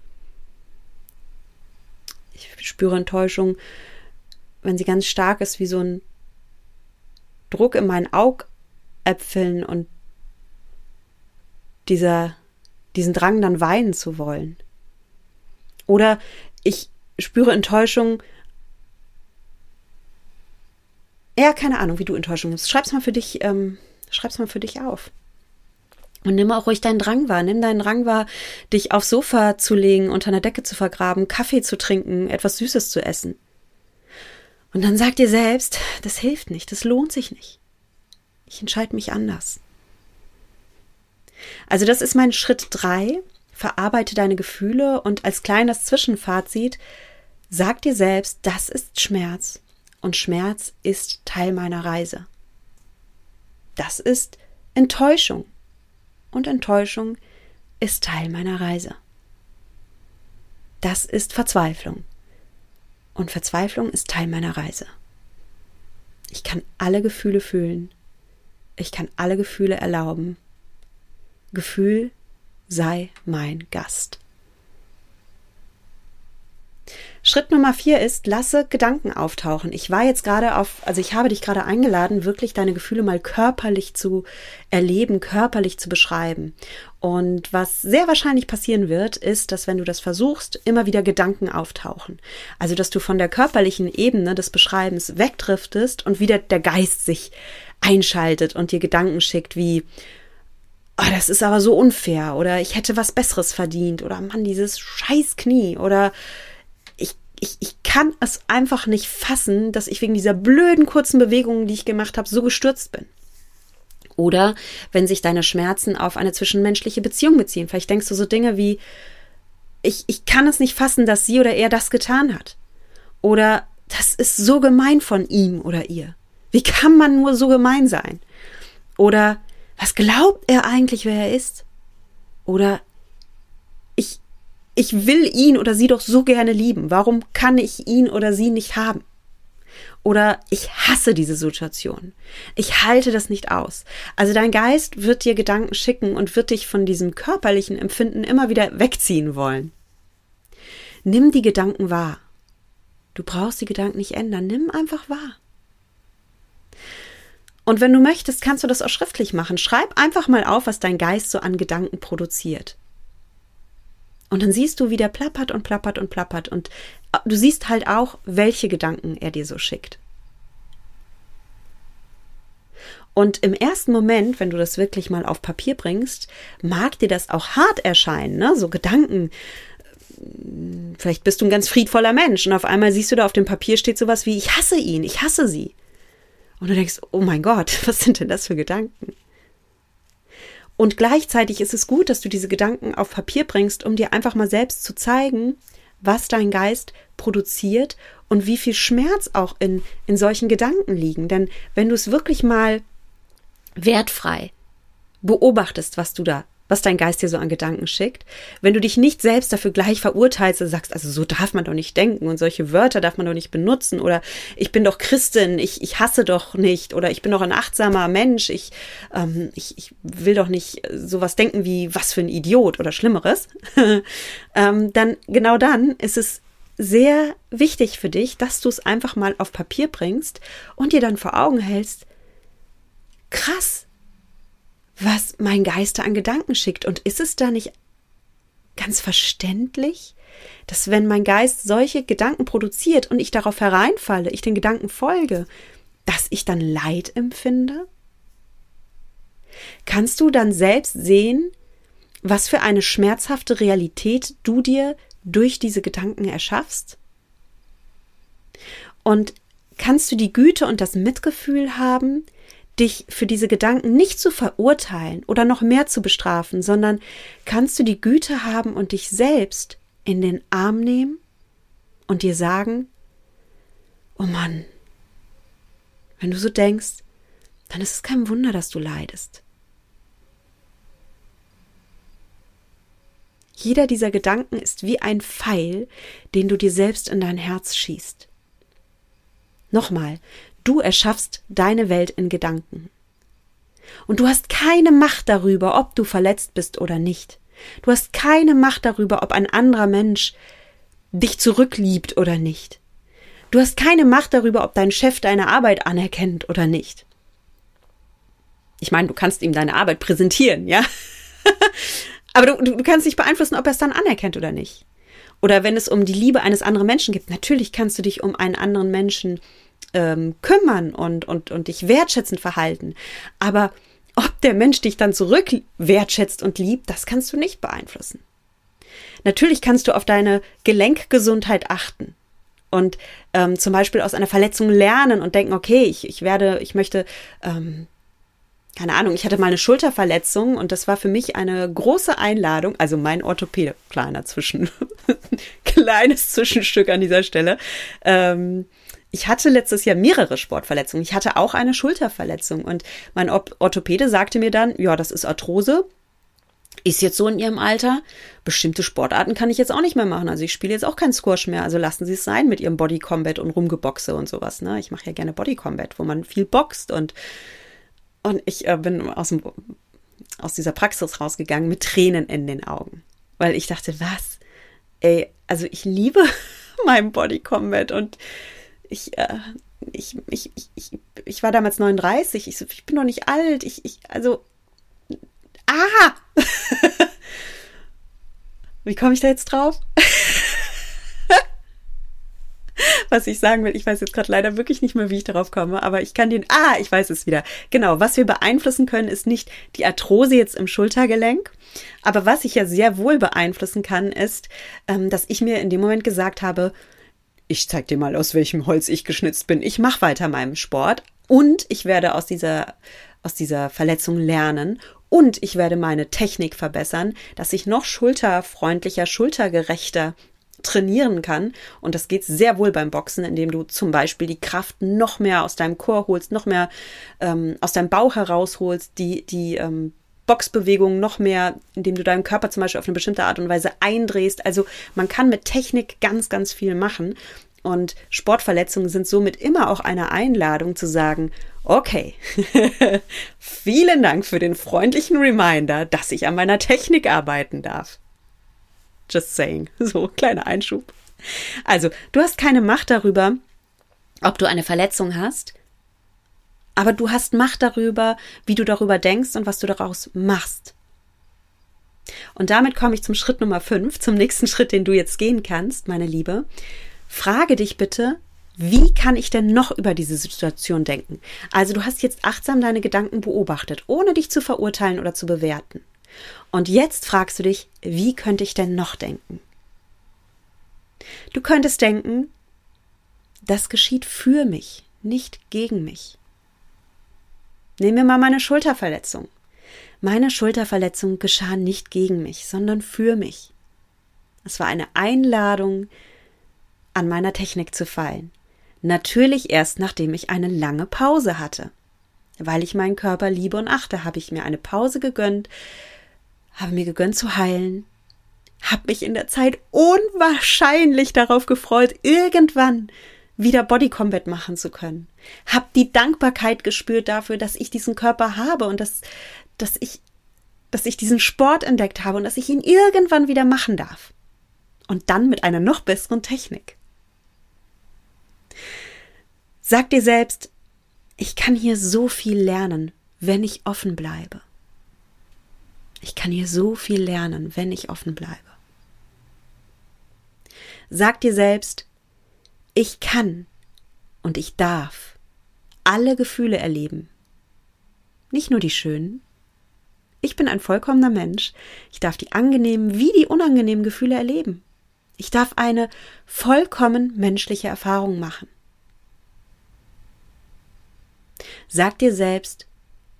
Ich spüre Enttäuschung, wenn sie ganz stark ist, wie so ein Druck in meinen Augäpfeln und dieser, diesen Drang dann weinen zu wollen. Oder ich spüre Enttäuschung. Ja, keine Ahnung, wie du Enttäuschung nimmst. Schreib's mal für dich, ähm, schreib's mal für dich auf. Und nimm auch ruhig deinen Drang wahr. Nimm deinen Drang wahr, dich aufs Sofa zu legen, unter einer Decke zu vergraben, Kaffee zu trinken, etwas Süßes zu essen. Und dann sag dir selbst, das hilft nicht, das lohnt sich nicht. Ich entscheide mich anders. Also das ist mein Schritt drei verarbeite deine Gefühle und als kleines Zwischenfazit Sag dir selbst, das ist Schmerz und Schmerz ist Teil meiner Reise. Das ist Enttäuschung und Enttäuschung ist Teil meiner Reise. Das ist Verzweiflung und Verzweiflung ist Teil meiner Reise. Ich kann alle Gefühle fühlen. Ich kann alle Gefühle erlauben. Gefühl sei mein Gast. Schritt Nummer vier ist, lasse Gedanken auftauchen. Ich war jetzt gerade auf, also ich habe dich gerade eingeladen, wirklich deine Gefühle mal körperlich zu erleben, körperlich zu beschreiben. Und was sehr wahrscheinlich passieren wird, ist, dass wenn du das versuchst, immer wieder Gedanken auftauchen. Also, dass du von der körperlichen Ebene des Beschreibens wegdriftest und wieder der Geist sich einschaltet und dir Gedanken schickt wie, oh, das ist aber so unfair oder ich hätte was Besseres verdient oder Mann, dieses scheiß Knie oder ich, ich kann es einfach nicht fassen, dass ich wegen dieser blöden kurzen Bewegungen, die ich gemacht habe, so gestürzt bin. Oder wenn sich deine Schmerzen auf eine zwischenmenschliche Beziehung beziehen. Vielleicht denkst du so Dinge wie, ich, ich kann es nicht fassen, dass sie oder er das getan hat. Oder das ist so gemein von ihm oder ihr. Wie kann man nur so gemein sein? Oder was glaubt er eigentlich, wer er ist? Oder ich, ich will ihn oder sie doch so gerne lieben. Warum kann ich ihn oder sie nicht haben? Oder ich hasse diese Situation. Ich halte das nicht aus. Also dein Geist wird dir Gedanken schicken und wird dich von diesem körperlichen Empfinden immer wieder wegziehen wollen. Nimm die Gedanken wahr. Du brauchst die Gedanken nicht ändern. Nimm einfach wahr. Und wenn du möchtest, kannst du das auch schriftlich machen. Schreib einfach mal auf, was dein Geist so an Gedanken produziert. Und dann siehst du, wie der plappert und plappert und plappert. Und äh, du siehst halt auch, welche Gedanken er dir so schickt. Und im ersten Moment, wenn du das wirklich mal auf Papier bringst, mag dir das auch hart erscheinen, ne? So Gedanken. Vielleicht bist du ein ganz friedvoller Mensch und auf einmal siehst du da auf dem Papier steht sowas wie, ich hasse ihn, ich hasse sie. Und du denkst, oh mein Gott, was sind denn das für Gedanken? Und gleichzeitig ist es gut, dass du diese Gedanken auf Papier bringst, um dir einfach mal selbst zu zeigen, was dein Geist produziert und wie viel Schmerz auch in, in solchen Gedanken liegen. Denn wenn du es wirklich mal wertfrei beobachtest, was du da was dein Geist dir so an Gedanken schickt. Wenn du dich nicht selbst dafür gleich verurteilst und sagst, also so darf man doch nicht denken und solche Wörter darf man doch nicht benutzen oder ich bin doch Christin, ich, ich hasse doch nicht oder ich bin doch ein achtsamer Mensch, ich, ähm, ich, ich will doch nicht sowas denken wie was für ein Idiot oder Schlimmeres, ähm, dann genau dann ist es sehr wichtig für dich, dass du es einfach mal auf Papier bringst und dir dann vor Augen hältst, krass, was mein Geist da an Gedanken schickt. Und ist es da nicht ganz verständlich, dass wenn mein Geist solche Gedanken produziert und ich darauf hereinfalle, ich den Gedanken folge, dass ich dann Leid empfinde? Kannst du dann selbst sehen, was für eine schmerzhafte Realität du dir durch diese Gedanken erschaffst? Und kannst du die Güte und das Mitgefühl haben, dich für diese Gedanken nicht zu verurteilen oder noch mehr zu bestrafen, sondern kannst du die Güte haben und dich selbst in den Arm nehmen und dir sagen, oh Mann, wenn du so denkst, dann ist es kein Wunder, dass du leidest. Jeder dieser Gedanken ist wie ein Pfeil, den du dir selbst in dein Herz schießt. Nochmal, Du erschaffst deine Welt in Gedanken. Und du hast keine Macht darüber, ob du verletzt bist oder nicht. Du hast keine Macht darüber, ob ein anderer Mensch dich zurückliebt oder nicht. Du hast keine Macht darüber, ob dein Chef deine Arbeit anerkennt oder nicht. Ich meine, du kannst ihm deine Arbeit präsentieren, ja? Aber du, du, kannst nicht beeinflussen, ob er es dann anerkennt oder nicht. Oder wenn es um die Liebe eines anderen Menschen geht, natürlich kannst du dich um einen anderen Menschen ähm, kümmern und, und, und dich wertschätzend verhalten. Aber ob der Mensch dich dann zurück wertschätzt und liebt, das kannst du nicht beeinflussen. Natürlich kannst du auf deine Gelenkgesundheit achten und ähm, zum Beispiel aus einer Verletzung lernen und denken, okay, ich, ich werde, ich möchte ähm, keine Ahnung, ich hatte mal eine Schulterverletzung und das war für mich eine große Einladung, also mein Orthopäde, kleiner Zwischen, kleines Zwischenstück an dieser Stelle. Ähm, ich hatte letztes Jahr mehrere Sportverletzungen. Ich hatte auch eine Schulterverletzung und mein Orthopäde sagte mir dann, ja, das ist Arthrose. Ist jetzt so in ihrem Alter. Bestimmte Sportarten kann ich jetzt auch nicht mehr machen. Also ich spiele jetzt auch keinen Squash mehr. Also lassen Sie es sein mit Ihrem Body Combat und Rumgeboxe und sowas. Ne? Ich mache ja gerne Body Combat, wo man viel boxt und und ich äh, bin aus, dem, aus dieser Praxis rausgegangen mit Tränen in den Augen. Weil ich dachte, was? Ey, also ich liebe mein Body Combat und ich, äh, ich, ich, ich, ich, war damals 39. Ich, ich bin noch nicht alt. Ich, ich, also, ah! Wie komme ich da jetzt drauf? was ich sagen will. Ich weiß jetzt gerade leider wirklich nicht mehr, wie ich darauf komme, aber ich kann den, ah, ich weiß es wieder. Genau, was wir beeinflussen können, ist nicht die Arthrose jetzt im Schultergelenk, aber was ich ja sehr wohl beeinflussen kann, ist, ähm, dass ich mir in dem Moment gesagt habe, ich zeig dir mal, aus welchem Holz ich geschnitzt bin. Ich mache weiter meinem Sport und ich werde aus dieser, aus dieser Verletzung lernen und ich werde meine Technik verbessern, dass ich noch schulterfreundlicher, schultergerechter trainieren kann. Und das geht sehr wohl beim Boxen, indem du zum Beispiel die Kraft noch mehr aus deinem Chor holst, noch mehr ähm, aus deinem Bauch herausholst, die, die ähm, Boxbewegungen noch mehr, indem du deinen Körper zum Beispiel auf eine bestimmte Art und Weise eindrehst. Also man kann mit Technik ganz, ganz viel machen. Und Sportverletzungen sind somit immer auch eine Einladung zu sagen, okay, vielen Dank für den freundlichen Reminder, dass ich an meiner Technik arbeiten darf. Just saying. So, kleiner Einschub. Also, du hast keine Macht darüber, ob du eine Verletzung hast, aber du hast Macht darüber, wie du darüber denkst und was du daraus machst. Und damit komme ich zum Schritt Nummer 5, zum nächsten Schritt, den du jetzt gehen kannst, meine Liebe. Frage dich bitte, wie kann ich denn noch über diese Situation denken? Also du hast jetzt achtsam deine Gedanken beobachtet, ohne dich zu verurteilen oder zu bewerten. Und jetzt fragst du dich, wie könnte ich denn noch denken? Du könntest denken, das geschieht für mich, nicht gegen mich. Nehmen wir mal meine Schulterverletzung. Meine Schulterverletzung geschah nicht gegen mich, sondern für mich. Es war eine Einladung, an meiner Technik zu fallen. Natürlich erst nachdem ich eine lange Pause hatte. Weil ich meinen Körper liebe und achte, habe ich mir eine Pause gegönnt, habe mir gegönnt zu heilen, habe mich in der Zeit unwahrscheinlich darauf gefreut, irgendwann wieder Body Combat machen zu können. Hab die Dankbarkeit gespürt dafür, dass ich diesen Körper habe und dass, dass ich, dass ich diesen Sport entdeckt habe und dass ich ihn irgendwann wieder machen darf. Und dann mit einer noch besseren Technik. Sag dir selbst, ich kann hier so viel lernen, wenn ich offen bleibe. Ich kann hier so viel lernen, wenn ich offen bleibe. Sag dir selbst, ich kann und ich darf alle Gefühle erleben. Nicht nur die schönen. Ich bin ein vollkommener Mensch. Ich darf die angenehmen wie die unangenehmen Gefühle erleben. Ich darf eine vollkommen menschliche Erfahrung machen. Sag dir selbst,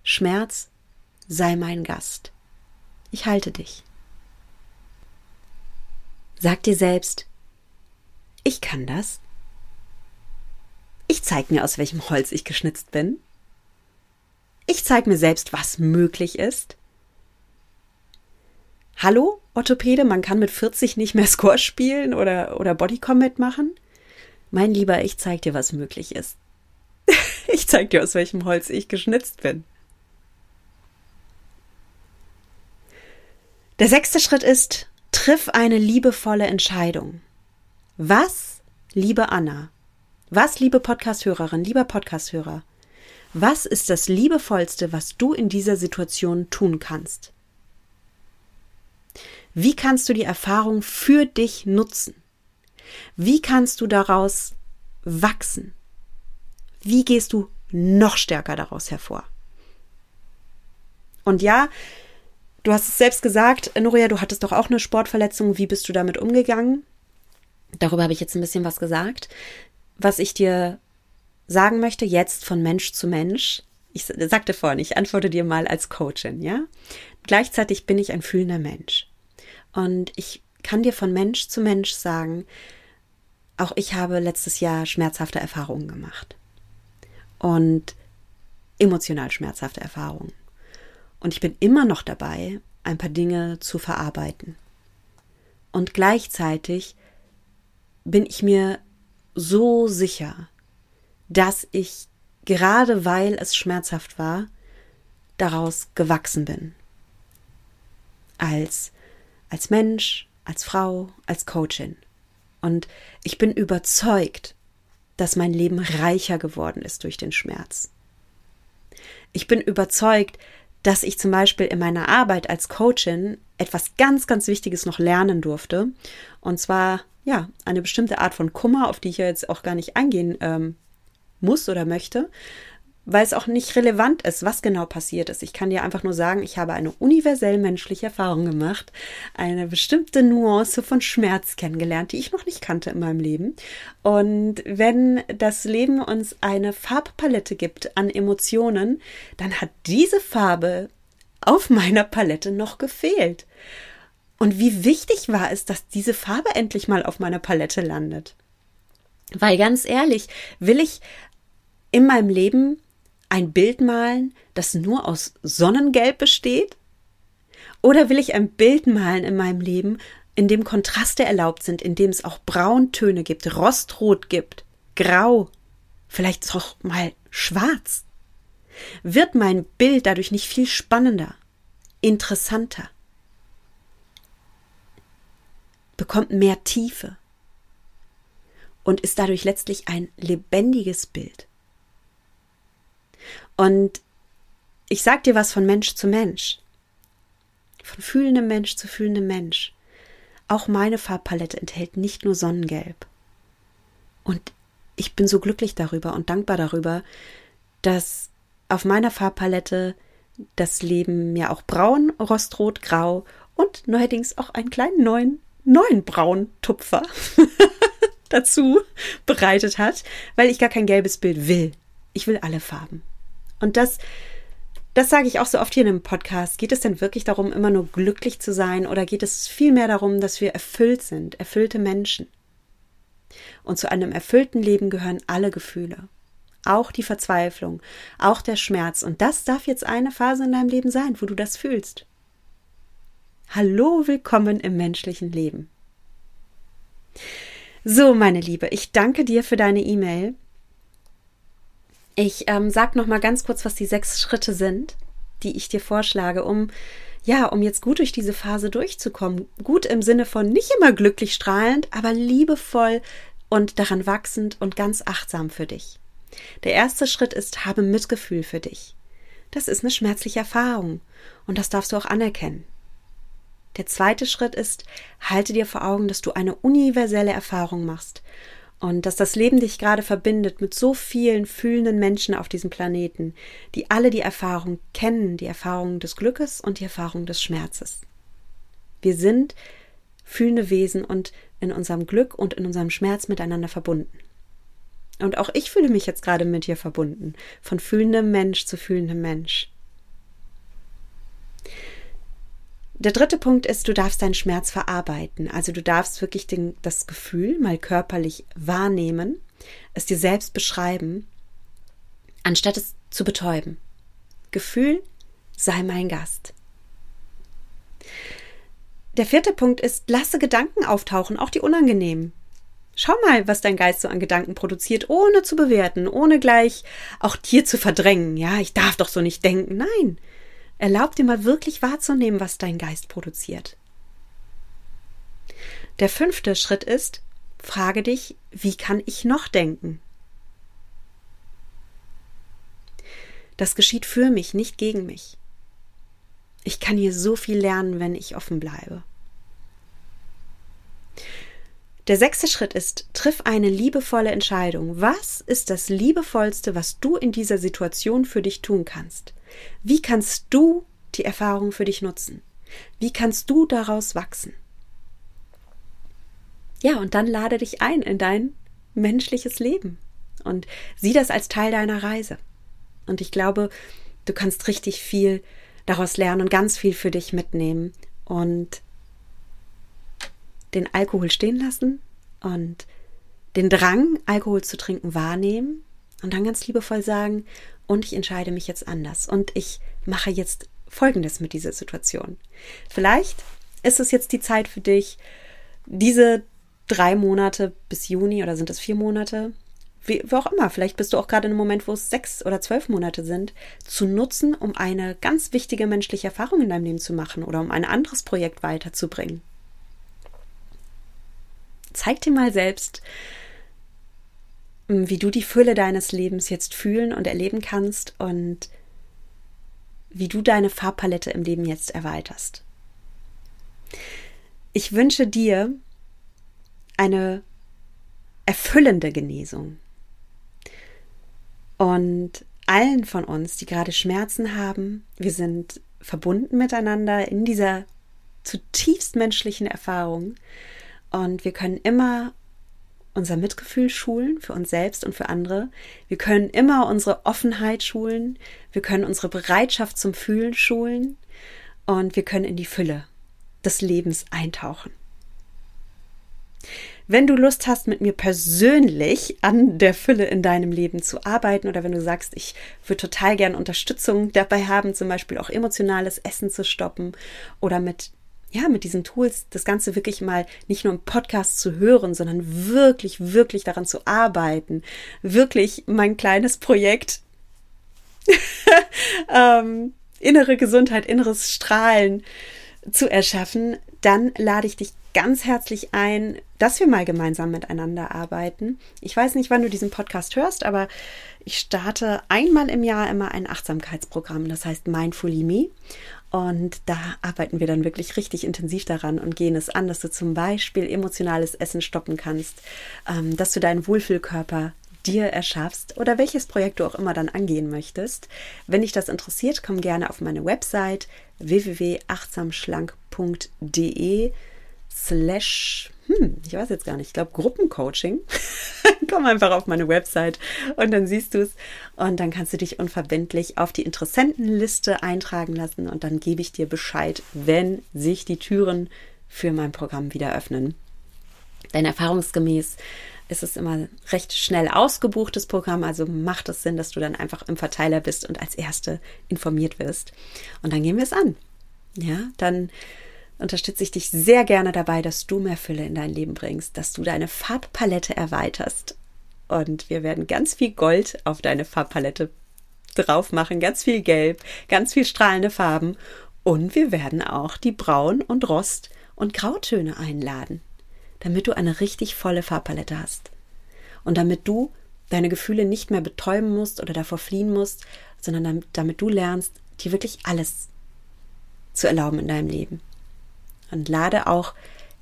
Schmerz sei mein Gast. Ich halte dich. Sag dir selbst, ich kann das. Ich zeig mir, aus welchem Holz ich geschnitzt bin. Ich zeig mir selbst, was möglich ist. Hallo, Orthopäde, man kann mit 40 nicht mehr Squash spielen oder, oder Bodycombat machen. Mein Lieber, ich zeig dir, was möglich ist. ich zeig dir, aus welchem Holz ich geschnitzt bin. Der sechste Schritt ist, triff eine liebevolle Entscheidung. Was, liebe Anna, was, liebe Podcasthörerin, lieber Podcasthörer, was ist das Liebevollste, was du in dieser Situation tun kannst? Wie kannst du die Erfahrung für dich nutzen? Wie kannst du daraus wachsen? Wie gehst du noch stärker daraus hervor? Und ja, Du hast es selbst gesagt, Noria, du hattest doch auch eine Sportverletzung. Wie bist du damit umgegangen? Darüber habe ich jetzt ein bisschen was gesagt. Was ich dir sagen möchte, jetzt von Mensch zu Mensch, ich sagte vorhin, ich antworte dir mal als Coachin, ja. Gleichzeitig bin ich ein fühlender Mensch. Und ich kann dir von Mensch zu Mensch sagen, auch ich habe letztes Jahr schmerzhafte Erfahrungen gemacht. Und emotional schmerzhafte Erfahrungen. Und ich bin immer noch dabei, ein paar Dinge zu verarbeiten. Und gleichzeitig bin ich mir so sicher, dass ich gerade weil es schmerzhaft war, daraus gewachsen bin. Als, als Mensch, als Frau, als Coachin. Und ich bin überzeugt, dass mein Leben reicher geworden ist durch den Schmerz. Ich bin überzeugt, dass ich zum Beispiel in meiner Arbeit als Coachin etwas ganz, ganz Wichtiges noch lernen durfte. Und zwar, ja, eine bestimmte Art von Kummer, auf die ich ja jetzt auch gar nicht eingehen ähm, muss oder möchte weil es auch nicht relevant ist, was genau passiert ist. Ich kann dir einfach nur sagen, ich habe eine universell menschliche Erfahrung gemacht, eine bestimmte Nuance von Schmerz kennengelernt, die ich noch nicht kannte in meinem Leben. Und wenn das Leben uns eine Farbpalette gibt an Emotionen, dann hat diese Farbe auf meiner Palette noch gefehlt. Und wie wichtig war es, dass diese Farbe endlich mal auf meiner Palette landet. Weil ganz ehrlich, will ich in meinem Leben ein Bild malen, das nur aus Sonnengelb besteht? Oder will ich ein Bild malen in meinem Leben, in dem Kontraste erlaubt sind, in dem es auch Brauntöne gibt, Rostrot gibt, Grau, vielleicht auch mal Schwarz? Wird mein Bild dadurch nicht viel spannender, interessanter? Bekommt mehr Tiefe und ist dadurch letztlich ein lebendiges Bild? Und ich sag dir was von Mensch zu Mensch. Von fühlendem Mensch zu fühlendem Mensch. Auch meine Farbpalette enthält nicht nur Sonnengelb. Und ich bin so glücklich darüber und dankbar darüber, dass auf meiner Farbpalette das Leben mir auch braun, rostrot, grau und neuerdings auch einen kleinen neuen, neuen Braun-Tupfer dazu bereitet hat, weil ich gar kein gelbes Bild will. Ich will alle Farben. Und das, das sage ich auch so oft hier in einem Podcast. Geht es denn wirklich darum, immer nur glücklich zu sein oder geht es vielmehr darum, dass wir erfüllt sind, erfüllte Menschen? Und zu einem erfüllten Leben gehören alle Gefühle. Auch die Verzweiflung, auch der Schmerz. Und das darf jetzt eine Phase in deinem Leben sein, wo du das fühlst. Hallo, willkommen im menschlichen Leben. So, meine Liebe, ich danke dir für deine E-Mail. Ich ähm, sag noch mal ganz kurz, was die sechs Schritte sind, die ich dir vorschlage, um ja, um jetzt gut durch diese Phase durchzukommen. Gut im Sinne von nicht immer glücklich strahlend, aber liebevoll und daran wachsend und ganz achtsam für dich. Der erste Schritt ist, habe Mitgefühl für dich. Das ist eine schmerzliche Erfahrung und das darfst du auch anerkennen. Der zweite Schritt ist, halte dir vor Augen, dass du eine universelle Erfahrung machst und dass das Leben dich gerade verbindet mit so vielen fühlenden Menschen auf diesem Planeten, die alle die Erfahrung kennen, die Erfahrung des Glückes und die Erfahrung des Schmerzes. Wir sind fühlende Wesen und in unserem Glück und in unserem Schmerz miteinander verbunden. Und auch ich fühle mich jetzt gerade mit dir verbunden, von fühlendem Mensch zu fühlendem Mensch. Der dritte Punkt ist, du darfst deinen Schmerz verarbeiten. Also du darfst wirklich den, das Gefühl mal körperlich wahrnehmen, es dir selbst beschreiben, anstatt es zu betäuben. Gefühl, sei mein Gast. Der vierte Punkt ist, lasse Gedanken auftauchen, auch die unangenehmen. Schau mal, was dein Geist so an Gedanken produziert, ohne zu bewerten, ohne gleich auch dir zu verdrängen. Ja, ich darf doch so nicht denken. Nein, Erlaub dir mal wirklich wahrzunehmen, was dein Geist produziert. Der fünfte Schritt ist, frage dich, wie kann ich noch denken? Das geschieht für mich, nicht gegen mich. Ich kann hier so viel lernen, wenn ich offen bleibe. Der sechste Schritt ist, triff eine liebevolle Entscheidung. Was ist das Liebevollste, was du in dieser Situation für dich tun kannst? Wie kannst du die Erfahrung für dich nutzen? Wie kannst du daraus wachsen? Ja, und dann lade dich ein in dein menschliches Leben und sieh das als Teil deiner Reise. Und ich glaube, du kannst richtig viel daraus lernen und ganz viel für dich mitnehmen und den Alkohol stehen lassen und den Drang, Alkohol zu trinken, wahrnehmen und dann ganz liebevoll sagen, und ich entscheide mich jetzt anders und ich mache jetzt Folgendes mit dieser Situation. Vielleicht ist es jetzt die Zeit für dich, diese drei Monate bis Juni oder sind es vier Monate, wie, wie, auch immer, vielleicht bist du auch gerade in einem Moment, wo es sechs oder zwölf Monate sind, zu nutzen, um eine ganz wichtige menschliche Erfahrung in deinem Leben zu machen oder um ein anderes Projekt weiterzubringen. Zeig dir mal selbst, wie du die Fülle deines Lebens jetzt fühlen und erleben kannst und wie du deine Farbpalette im Leben jetzt erweiterst. Ich wünsche dir eine erfüllende Genesung. Und allen von uns, die gerade Schmerzen haben, wir sind verbunden miteinander in dieser zutiefst menschlichen Erfahrung. Und wir können immer unser Mitgefühl schulen für uns selbst und für andere. Wir können immer unsere Offenheit schulen. Wir können unsere Bereitschaft zum Fühlen schulen. Und wir können in die Fülle des Lebens eintauchen. Wenn du Lust hast, mit mir persönlich an der Fülle in deinem Leben zu arbeiten oder wenn du sagst, ich würde total gern Unterstützung dabei haben, zum Beispiel auch emotionales Essen zu stoppen oder mit ja, mit diesen Tools das Ganze wirklich mal nicht nur im Podcast zu hören, sondern wirklich, wirklich daran zu arbeiten, wirklich mein kleines Projekt ähm, innere Gesundheit, inneres Strahlen zu erschaffen, dann lade ich dich ganz herzlich ein, dass wir mal gemeinsam miteinander arbeiten. Ich weiß nicht, wann du diesen Podcast hörst, aber ich starte einmal im Jahr immer ein Achtsamkeitsprogramm, das heißt Mindfully Me. Und da arbeiten wir dann wirklich richtig intensiv daran und gehen es an, dass du zum Beispiel emotionales Essen stoppen kannst, ähm, dass du deinen Wohlfühlkörper dir erschaffst oder welches Projekt du auch immer dann angehen möchtest. Wenn dich das interessiert, komm gerne auf meine Website www.achtsamschlank.de slash, hm, ich weiß jetzt gar nicht, ich glaube Gruppencoaching. Komm einfach auf meine Website und dann siehst du es und dann kannst du dich unverbindlich auf die Interessentenliste eintragen lassen und dann gebe ich dir Bescheid, wenn sich die Türen für mein Programm wieder öffnen. Denn erfahrungsgemäß ist es immer recht schnell ausgebuchtes Programm, also macht es Sinn, dass du dann einfach im Verteiler bist und als Erste informiert wirst. Und dann gehen wir es an. Ja, dann unterstütze ich dich sehr gerne dabei, dass du mehr Fülle in dein Leben bringst, dass du deine Farbpalette erweiterst. Und wir werden ganz viel Gold auf deine Farbpalette drauf machen, ganz viel Gelb, ganz viel strahlende Farben. Und wir werden auch die Braun- und Rost- und Grautöne einladen, damit du eine richtig volle Farbpalette hast. Und damit du deine Gefühle nicht mehr betäuben musst oder davor fliehen musst, sondern damit, damit du lernst, dir wirklich alles zu erlauben in deinem Leben und lade auch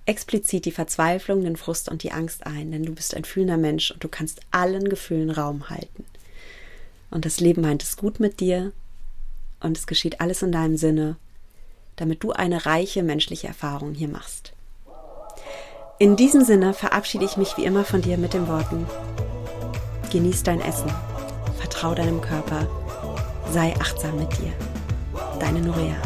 explizit die Verzweiflung, den Frust und die Angst ein, denn du bist ein fühlender Mensch und du kannst allen Gefühlen Raum halten. Und das Leben meint es gut mit dir und es geschieht alles in deinem Sinne, damit du eine reiche menschliche Erfahrung hier machst. In diesem Sinne verabschiede ich mich wie immer von dir mit den Worten: Genieß dein Essen, vertrau deinem Körper, sei achtsam mit dir. Deine Nuria.